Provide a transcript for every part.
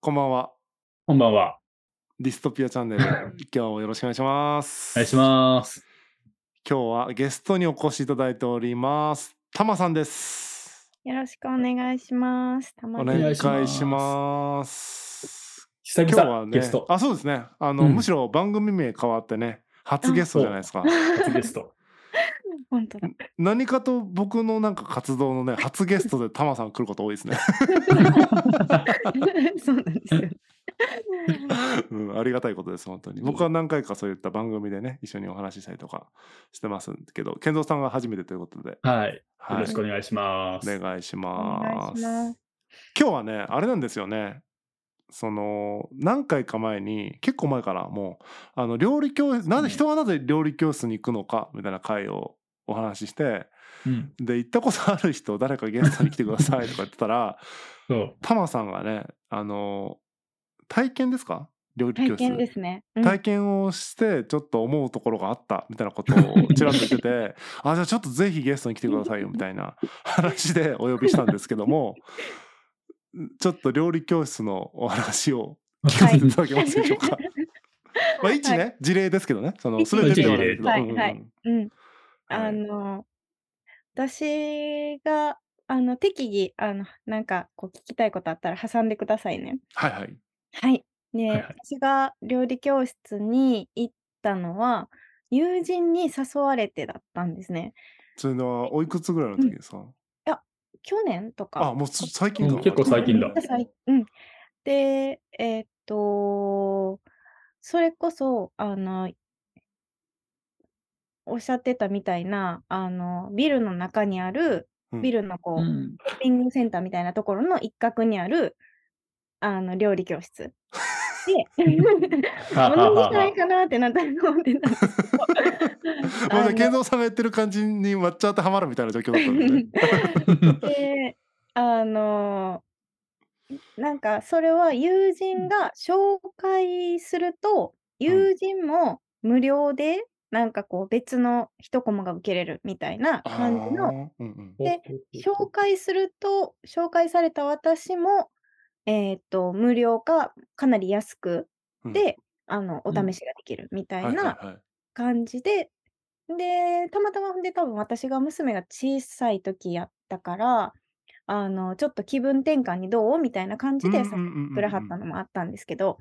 こんばんは。こんばんは。ディストピアチャンネル、今日もよろしくお願いします。お願いします。今日はゲストにお越しいただいております。たまさんです。よろしくお願いします。たまおに願いし願いします。久今日はね々ゲスト、。あ、そうですね。あの、うんむしろ番組名変わってね、初ゲストじゃないですか。初ゲスト。本当だ。何かと僕のなんか活動のね、初ゲストでたまさん来ること多いですね。そうなんですよ。うん、ありがたいことです本当に僕は何回かそういった番組でね一緒にお話ししたりとかしてますけど健三さんが初めてということで、はい。よはいろしくお願いします。お願いしおます願いします。今日はねあれなんですよねその何回か前に結構前からもうあの料理教室なぜね人はなぜ料理教室に行くのかみたいな回をお話ししてうん。で行ったことある人誰かゲストに来てくださいとか言ってたら。タマさんがねあの体験ですか？料理教室体験ですね。うん体験をしてちょっと思うところがあったみたいなことを ちらっと言っててあじゃあちょっとぜひゲストに来てくださいよみたいな話でお呼びしたんですけどもちょっと料理教室のお話を聞かせていただけますでしょうか？まあ一ね、は事例ですけどねその一全てではないけど。はいうんうんうんあの、私が、あの、適宜、あの、なんか、こう、聞きたいことあったら挟んでくださいね。はいはい。はい。で、はいはい私が料理教室に行ったのは、友人に誘われてだったんですね。それはおいくつぐらいの時ですか、去年とか。あもうす最近ん結構最近だうん 最うん。で、えーっと、それこそ、あの、おっしゃってたみたいな、あの、ビルの中にある、うんビルのこう、うん。ショッピングセンターみたいなところの一角にある、あの、料理教室。で、はは同じはじゃないかなってなんとなく思ってたんですけどもうねあの健三さんが言ってる感じに抹茶当てはまるみたいな状況だったんですね。で、あの、なんかそれは友人が紹介すると、友人も無料で、なんかこう別の一コマが受けれるみたいなあ感じの、ーうんうん。で紹介すると、紹介された私も、えーっと、無料かかなり安くうん。で、あの、おうん。試しができるみたはいいはいなはい。感じで、で、たまたまほんで多分私が娘が小さい時やったから、あの、ちょっと気分転換にどう？みたいな感じでんうくれはったのもあったんですけど、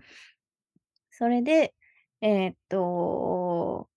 それで、えーっと、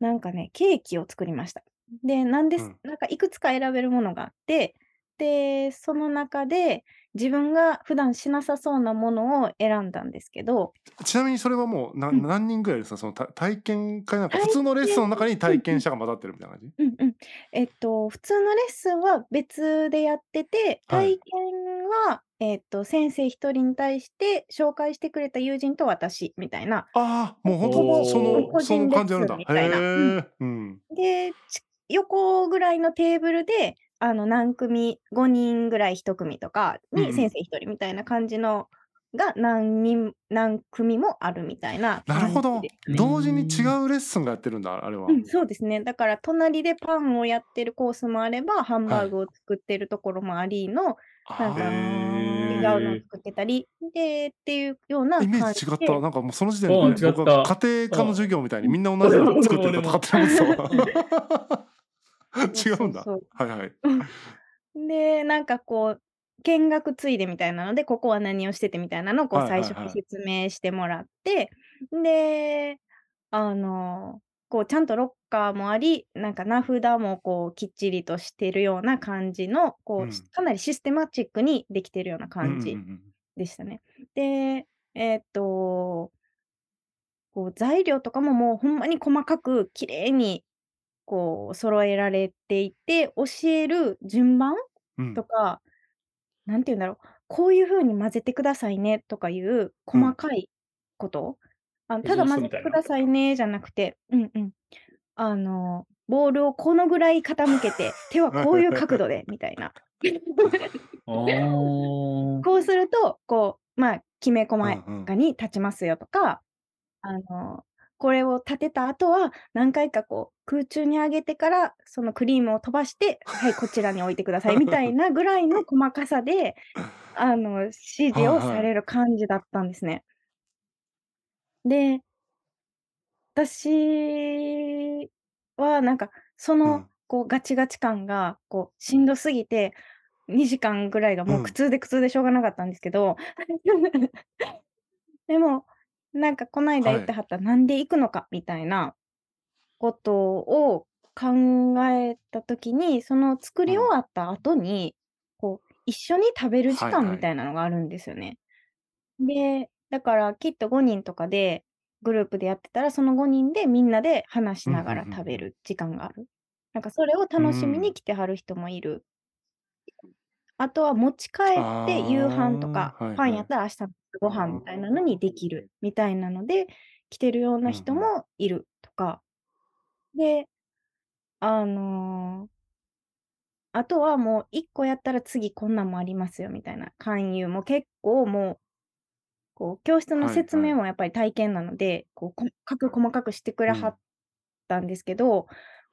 なんかね、ケーキを作りました。で、なんです、うんなんかいくつか選べるものがあって、で、その中で自分が普段しなさそうなものを選んだんですけど、ちなみにそれはもうな、うん。何人ぐらいですか？そのた体験会なんか体普通のレッスンの中に体験者が混ざってるみたいな感じ、うんうん。えっと、普通のレッスンは別でやってて、はい。体験は、えっと、先生一人に対して紹介してくれた友人と私みたいな。ああもう本お当ーその個その人レッスン感じあるん。だへみたいなえうん。で、ち横ぐらいのテーブルで、あの、何組、5人ぐらい1組とかに先生一人みたいな感じのが何人、何組もあるみたいななるほど。同時に違うレッスンがやってるんだあれは、うん、そうですね。だから、隣でパンをやってるコースもあれば、ハンバーグを作ってるところもありの、なんかへ違ーうのを作ってたり、で、っていうようなイメー。ジ違った。なんかもうその時点で、ね、僕は家庭科の授業みたいにみんな同じの作ってると戦ってるんですよ違うんだ。そう。はいはい。で、なんかこう、見学ついでみたいなので、ここは何をしててみたいなのをこう最はいはいはい。初に説明してもらって、で、あの、こうちゃんとロッカーもあり、なんか名札もこうきっちりとしてるような感じの、こう、うん。かなりシステマチックにできてるような感じうんうんうん。でしたね。で、えーっと、こう材料とかももうほんまに細かく綺麗にこう揃えられていて、教える順番うん。とか、なんて言うんだろう、こういう風に混ぜてくださいねとかいう細かいこと、あのただ混ぜてくださいねじゃなくて、うんうん。あの、ボールをこのぐらい傾けて、手はこういう角度 でみたいな。こうすると、こう、まあ、きめ細うんうん。やかに立ちますよとか、あの、これを立てた後は、何回かこう空中に上げてから、そのクリームを飛ばして、はい、こちらに置いてくださいみたいなぐらいの細かさで、あの、指示をされる感じだったんですね。で私はなんか、そうの、ん。こうガチガチ感が、こうしんどすぎて、2時間ぐらいがもう苦うん。痛で苦痛でしょうがなかったんですけど。でも、なんかこないだ言はい。ってはった、なんで行くのかみたいなことを考えた時に、その作り終うん。わった後に、こう一緒に食べる時間みはいはい。たいなのがあるんですよね。で、だからきっと5人とかで、グループでやってたら、その5人でみんなで話しうん、なが。ら食べる時間がある。なんかそれを楽しみにん。来てはる人もいる。あとは持ち帰って夕飯とか。パンやったら明日のご飯みたいなのにできるみたいなので、来てるような。人もいるとか。で、あのあとはもう1個やったら次こんなんもありますよみたいな勧誘も結構もうこう教室の説はいはい。明もやっぱり体験なので、こう細かく細かくしてくれはっうん。たんですけど、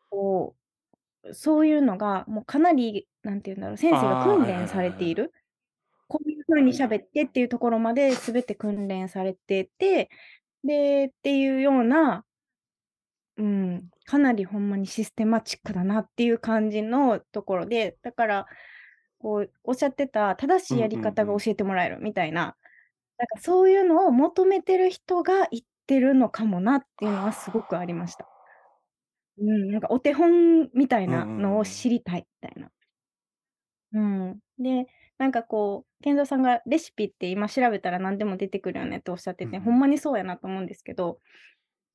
こう、そういうのがもうかなり、何て言うんだろう、先生がああ、訓練さはいはいはいはい。れている。こういう風に喋ってっていうところまで全て訓練されてて、で、っていうようなうん、かなりほんまにシステマチックだなっていう感じのところで、だから、こうおっしゃってた正しいやうんり方が。教えてもらえるみたいな、なんかそういうのを求めてる人が行ってるのかもなっていうのはすごくありました。うん、なんかお手本みたいうんうんなのを。知りたいみたいな。うん。で、なんかこう、健三さんがレシピって今調べたら何でも出てくるよねっておっしゃってて、ほんうんうん。まにそうやなと思うんですけど、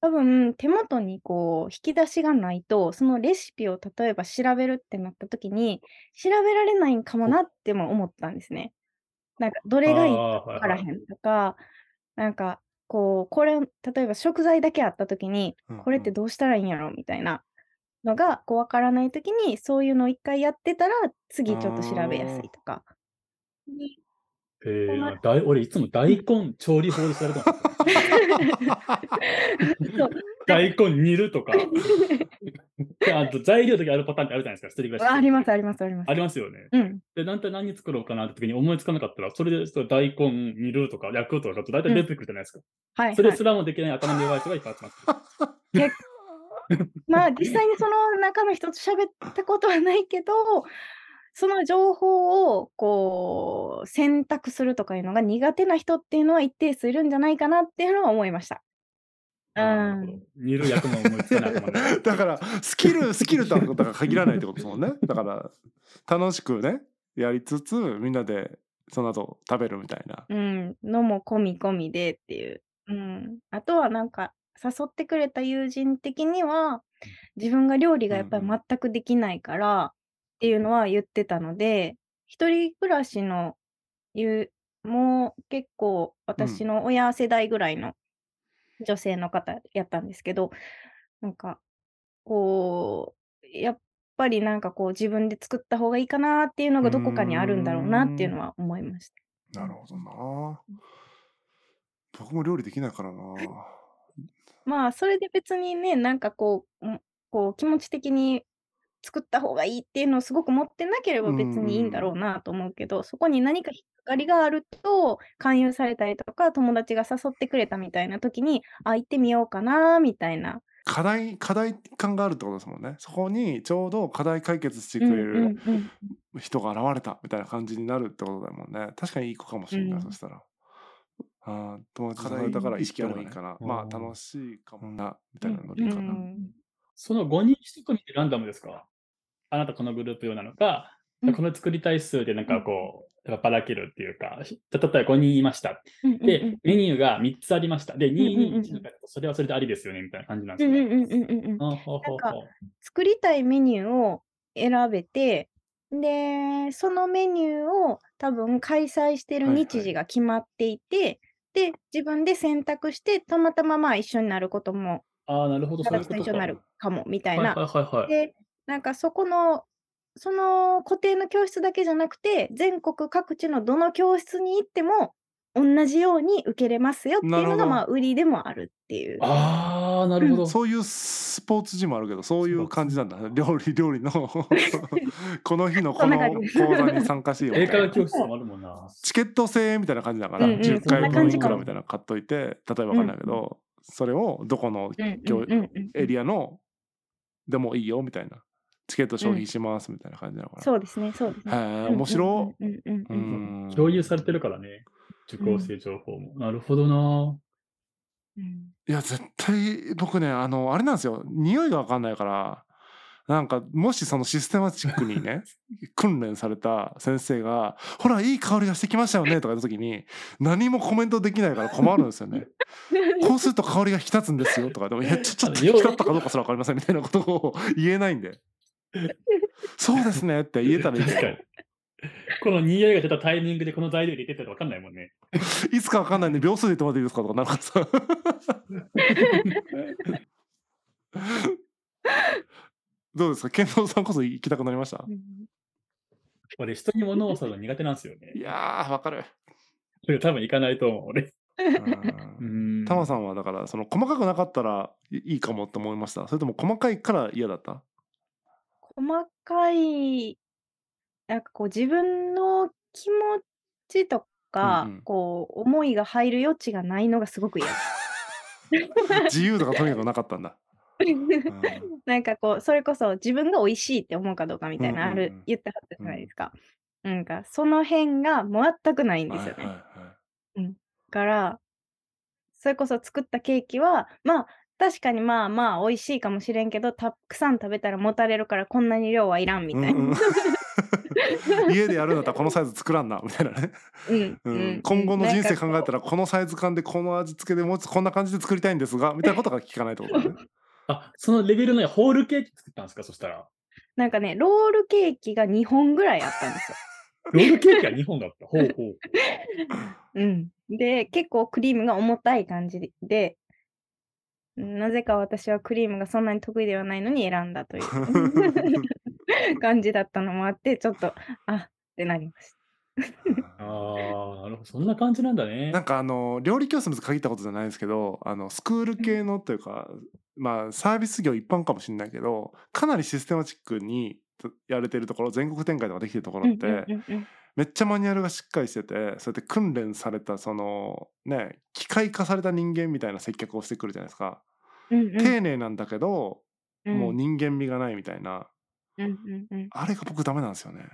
多分手元にこう引き出しがないと、そのレシピを例えば調べるってなった時に、調べられないんかもほ。なっても思ったんですね。なんかどあれがいいかあ、はいはい。分からへんとか、なんかこう、これ、例えば食材だけあった時に、これって。どうしたらいいんやろみたいなのが、こう分からない時に、そういうのを1回やってたら、あ次ちょっと調べやすいあ。とか。え、そうなあ、だい俺いつもうん。大根調理法で調べてますよ。大根煮るとか。で、あと材料だけあるパターンってあるじゃないですか、一人暮らしあ。りますありますあります。ありますよね。うん。で、なんた何作ろうかなって時に思いつかなかったら、それでその大根煮るとか焼くとかだと大体うん。出てくるじゃないですか。はいはい。それすらもできない頭の弱い人がいっぱい集まってる。け まあ、実際にその中の人と喋ったことはないけど、その情報をこう選択するとかいうのが苦手な人っていうのは一定数いるんじゃないかなっていうのは思いました。煮る焼くも思いつかない。だから、スキルスキルとはだから限らないってことですもんね。だから、楽しくね、やりつつ、みんなでその後食べるみたいな。うん、のも込み込みでっていう。うん。あとはなんか、誘ってくれた友人的には、自分が料理がやっぱりうんうん。全くできないからっていうのは言ってたので、一人暮らしのゆもう結構うん。私の親世代ぐらいの女性の方やったんですけど、なんか、こう、やっぱりなんかこう自分で作った方がいいかなっていうのがどこかにあるんだろうなっていうのん。は思いました。うん。なるほどな。うん。僕も料理できないからな。まあ、それで別にね、なんかこう、ん、こう気持ち的に作った方がいいっていうのをすごく持ってなければうん別にいいんだうん。ろうなと思うけど、そこに何か引っかかりがあると、勧誘されたりとか、友達が誘ってくれたみたいな時に、あ、行ってみようかなみたいな。課題課題感があるってことですもんね。そこにちょうど課題解決してうんうくれるんうんうん。人が現れたみたいな感じになるってことだもんね。確かにいい子かもしんない、そうん。したら。ああ、友達課題誘えたから意意識あればね。識あればいいかな。あまあ、あ。楽しいかもな、みたいなうん、うーノリかな。ん。その5人1組ってランダムですか？あなたこのグループ用なのか、うん。この作りたい数でなんうん。かこう、ばばらけるっていうか、ひ例えば5人いました。うんうんうで。メニューが3つありました。で、うんうんうん221うん。の方、それはそれでありですよねみたいな感じなんすかね？作りたいメニューを選べて、で、そのメニューを多分開催してる日時はいはい。が決まっていて、で、自分で選択して、たまたま、まあ、一緒になることもああ、なるほど、そういと一緒になるかもみたいな。はいはいはいはい。で、なんかそこの、その固定の教室だけじゃなくて、全国各地のどの教室に行っても同じように受けれますよっていうのが、まあ、売りでもあるっていう。ああ、なるほど。そういうスポーツジムあるけどそういう感じなんだ料理料理の この日のこ そんなの講座に参加しようみ英たいな会話教室もあるもんな。チケット制みたいな感じだから、うんうん10そんな回分いくらみたいなの買っといて例えばわかんないけど、それをどこのうんうん教うんうん。エリアのでもいいよみたいな。チケット消費しますみたいな感じなのかな、そうですね、そうですね。へえ面白共有されてるからね。受講生情報も。なるほどな。うん。いや絶対僕ねあのあれなんですよ。匂いが分かんないからなんかもしそのシステマチックにね 訓練された先生が「ほらいい香りがしてきましたよね」とか言った時に何もコメントできないから困るんですよね。こうすると香りが引き立つんですよとかでも「いやちょちょっと引き立ったかどうかすら分かりません」みたいなことを言えないんで「そうですね」って言えたらいいけど。この匂いが出たタイミングでこの材料入れてたら分かんないもんね。いつか分かんないんで秒数で言ってもらっていいですか？とかなるからさ どうですか？健三さんこそ行きたくなりました？うん俺、人に物を押すの苦手なんですよねい。やーわかる。それ多分行かないと思う、俺。うんんタマさんはだからその細かくなかったらいいいかもって思いました？それとも細かいから嫌だった？細かい、なんかこう自分の気持ちとか、うんうんこう思いが入る余地がないのがすごく嫌です。自由度がとにかくなかったんだ、うん なんかこう、それこそ自分が美味しいって思うかどうかみたいな、あうんうんうん。る、言ったはずじゃないですか。なんか、その辺が全くないんですよね。はいはいはい。から、それこそ作ったケーキは、まあ、確かにまあまあ美味しいかもしれんけど、たくさん食べたらもたれるからこんなに量はいらんみたいな。うんうん。家でやるんだったらこのサイズ作らんなみたいなね、うんうんうん。今後の人生考えたら。らこのサイズ感でこの味付けでもうこんな感じで作りたいんですがみたいなことが聞かないってことだねあ、そのレベルのホールケーキ作ったんですか？そしたら。なんかね、ロールケーキが2本ぐらいあったんですよ。ロールケーキは2本だった。ほうほう。うん。で、結構クリームが重たい感じで、なぜか私はクリームがそんなに得意ではないのに選んだという 感じだったのもあって、ちょっと、あってなりました。ああ、なるほど。そんな感じなんだね。なんかあの料理教室に限ったことじゃないですけどあのスクール系のというか、まあサービス業一般かもしれないけどかなりシステマチックにやれてるところ全国展開とかできてるところって、めっちゃマニュアルがしっかりしててそうやって訓練されたそのね機械化された人間みたいな接客をしてくるじゃないですか、うんうん丁寧なんだけど、うんもう人間味がないみたいなうんうんうんあれが僕ダメなんですよね。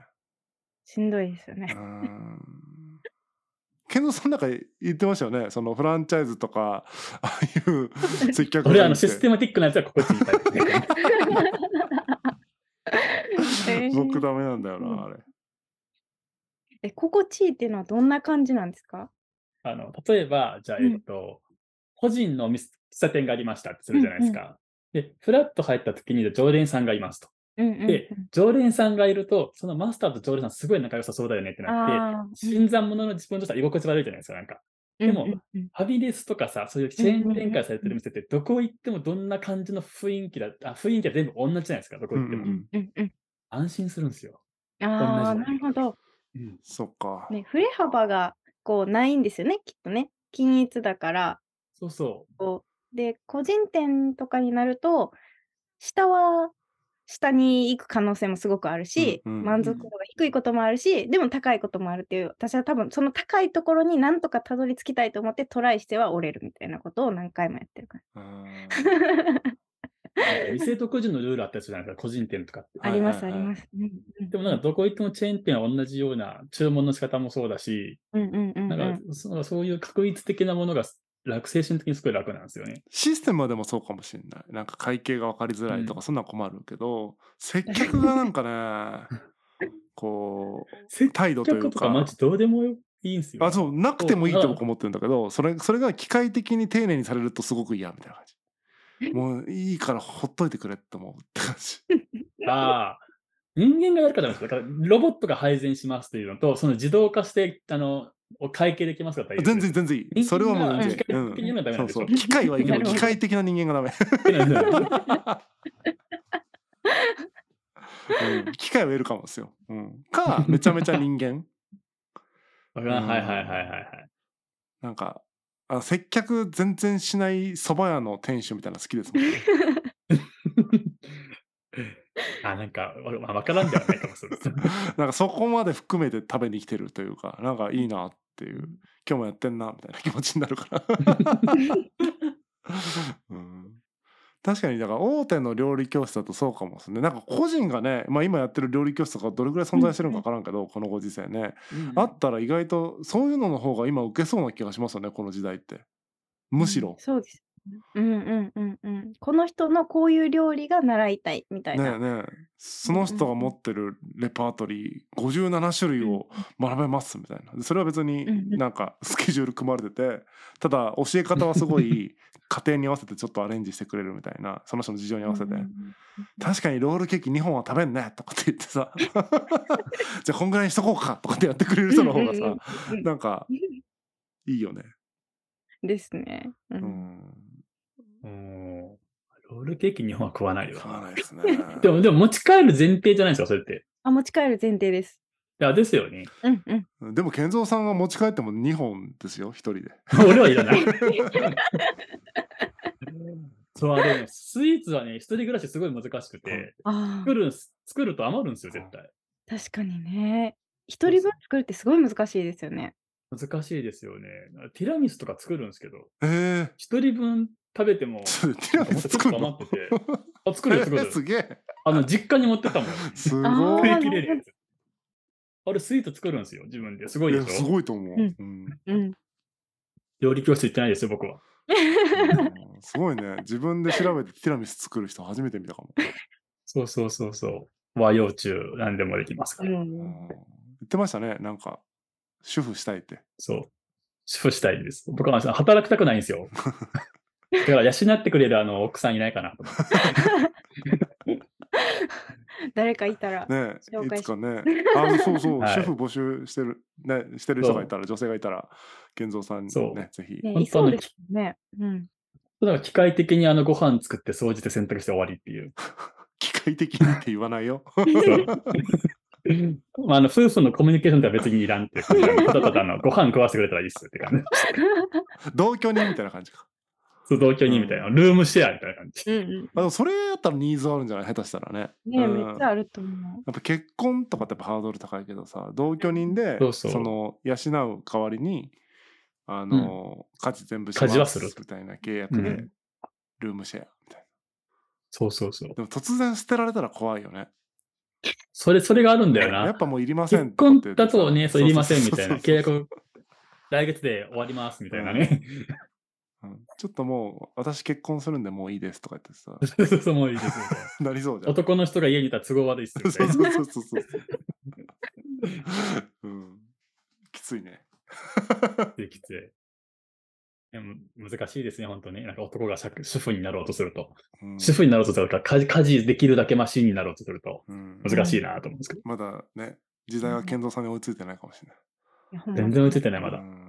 しんどいですようね。ん健三さんなんか言ってましたよねそのフランチャイズとかああいう接客俺、がいいってあのシステマティックなやつは心地いいね。えー僕ダメなんだようんなあれ。え、心地いいっていうのはどんな感じなんですか？あの例えば、じゃあ、うんえっと、個人の喫茶店がありましたってするじゃないですか。で、フラッと入った時に常連さんがいますと。うんうんうんで、常連さんがいると、そのマスターと常連さんすごい仲良さそうだよねってなって、新参者の自分としては居心地悪いじゃないですか、なんか。でもファビレスとかさ、そういうチェーン展開されてる店って、どこ行ってもどんな感じの雰囲気だ、あ雰囲気は全部同じじゃないですか、どこ行っても。うんうんうんうん安心するんですよ。ああ、なるほど。うん、そっか。ね、振れ幅がこうないんですよね、きっとね。均一だから。そうそこうで、個人店とかになると、下は下に行く可能性もすごくあるし、うんうん満足度が低いこともあるし、でも高いこともあるっていう、私は多分その高いところになんとかたどり着きたいと思ってトライしては折れるみたいなことを何回もやってるから。店と個人のルールあったりするじゃないですか、個人店とかって。あります、あります。うんうんでもなんかどこ行ってもチェーン店は同じような注文の仕方もそうだし、うんうんうんうなんんかそそういう確一的なものが楽、精神的にすごい楽なんですよね。システムはでもそうかもしれない。なんか会計が分かりづらいとか、うんそんなん困るけど、接客がなんかね、こう、接態度という客とかマか、ジどうでもいいんですよ。あ、そう、なくてもいいって僕思ってるんだけど、それ、それが機械的に丁寧にされるとすごく嫌みたいな感じ。もういいからほっといてくれって思うって感じ。ああ、人間がやるからですから、ロボットが配膳しますっていうのと、その自動化して、あの、お会計できますか？全然全然いい。それはもうが全然。そうそう。機械はいいけど、機械的な人間がダメ。うん、機械は得るかもですよ。うん、か、めちゃめちゃ人間。はいはいはいはいはいはい。なんかあ接客全然しない蕎麦屋の店主みたいなの好きですもんね。あ、なんか、わまあ、わからんではないかも しれ。な。なんかそこまで含めて食べに来てるというかなんかいいなっていう。今日もやってんなみたいな気持ちになるから、うん、確かにだから大手の料理教室だとそうかもですねなんか個人がね、まあ、今やってる料理教室とかどれぐらい存在してるのか分からんけど、このご時世ね。あったら意外とそういうのの方が今受けそうな気がしますよねこの時代って。むしろ、そうです。うんうんうんうん。この人のこういう料理が習いたいみたいな。ねえねえ。その人が持ってるレパートリー57種類を学べますみたいな。それは別になんかスケジュール組まれててただ教え方はすごい 家庭に合わせてちょっとアレンジしてくれるみたいな。その人の事情に合わせて。確かにロールケーキ2本は食べんねとかって言ってさ。じゃあこんぐらいにしとこうかとかってやってくれる人の方がさなんかいいよね。ですね。ううんんうんロールケーキ日本は食わないよ買わな。ないですね。でも、でも持ち帰る前提じゃないですか、それって。あ、持ち帰る前提です。いや、ですよね。うんうん。でも健三さんが持ち帰っても2本ですよ一人で。俺はいらない。そう、あれね、スイーツはね、一人暮らしすごい難しくて、あ作る作ると余るんですよ、絶対。あ、確かにね。一人分作るってすごい難しいですよね。難しいですよね。ティラミスとか作るんですけど、ええ一人分食べても、ちょっとティラミス作るの？余っててあ、作るよ、作えーる。すげえ。あの、実家に持ってったもん。すごい。食い切れるやつ。あれ、スイート作るんですよ、自分で。すごいでしょ？すごいと思う。うん。料理教室行ってないですよ、僕は。うんすごいね。自分で調べてティラミス作る人初めて見たかも。そうそうそうそう。和洋中、何でもできますから。うん言ってましたね。なんか主婦したいって。そう。主婦したいです。僕は働きたくないんですよ。だから養ってくれるあの奥さんいないかなと。誰かいたら。ね紹介しいつかね。あそうそう、はい主婦募集してるねしてる人がいたら女性がいたら健三さんにそうねぜひ。ね、本当にいそうですね。うん。だから機械的にあのご飯作って掃除で洗濯して終わりっていう。機械的にって言わないよ。まあ、あの夫婦のコミュニケーションでは別にいらんっていうただただあのご飯食わせてくれたらいいっすって感じ。同居人みたいな感じか。そう同居人みたいな。ルームシェアみたいな感じ。うんうん。あでもそれやったらニーズあるんじゃない？下手したらね。ねうんめっちゃあると思う。やっぱ結婚とかってやっぱハードル高いけどさ同居人でそうそうの養う代わりにあの、家事全部します家事はするみたいな契約で、うんルームシェアみたいそうそうそうな。でも突然捨てられたら怖いよね。それ、それがあるんだよな。やっぱもういりません結婚だとね、そういりませんみたいな。契約、約、来月で終わりますみたいなね。うんちょっともう私結婚するんでもういいですとか言ってさそうそうそう、もういいですな。なりそうじゃん。男の人が家にいたら都合悪いっすみたそいうな。そうそうそうそう。うん、きついね。できて。でも難しいですね、本当に。なんか男が主主婦になろうとすると。うん主婦になろうとするとか、家事家事できるだけマシンになろうとすると、うん難しいなと思うんですけど。まだね時代は健三さんに追いついてないかもしれない。全然追いついてない、まだ。うんうん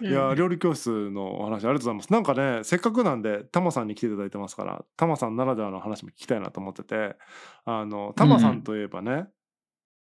いや料理教室のお話ありがとうございますなんかねせっかくなんでタマさんに来ていただいてますからタマさんならではの話も聞きたいなと思っててあのタマさんといえばね、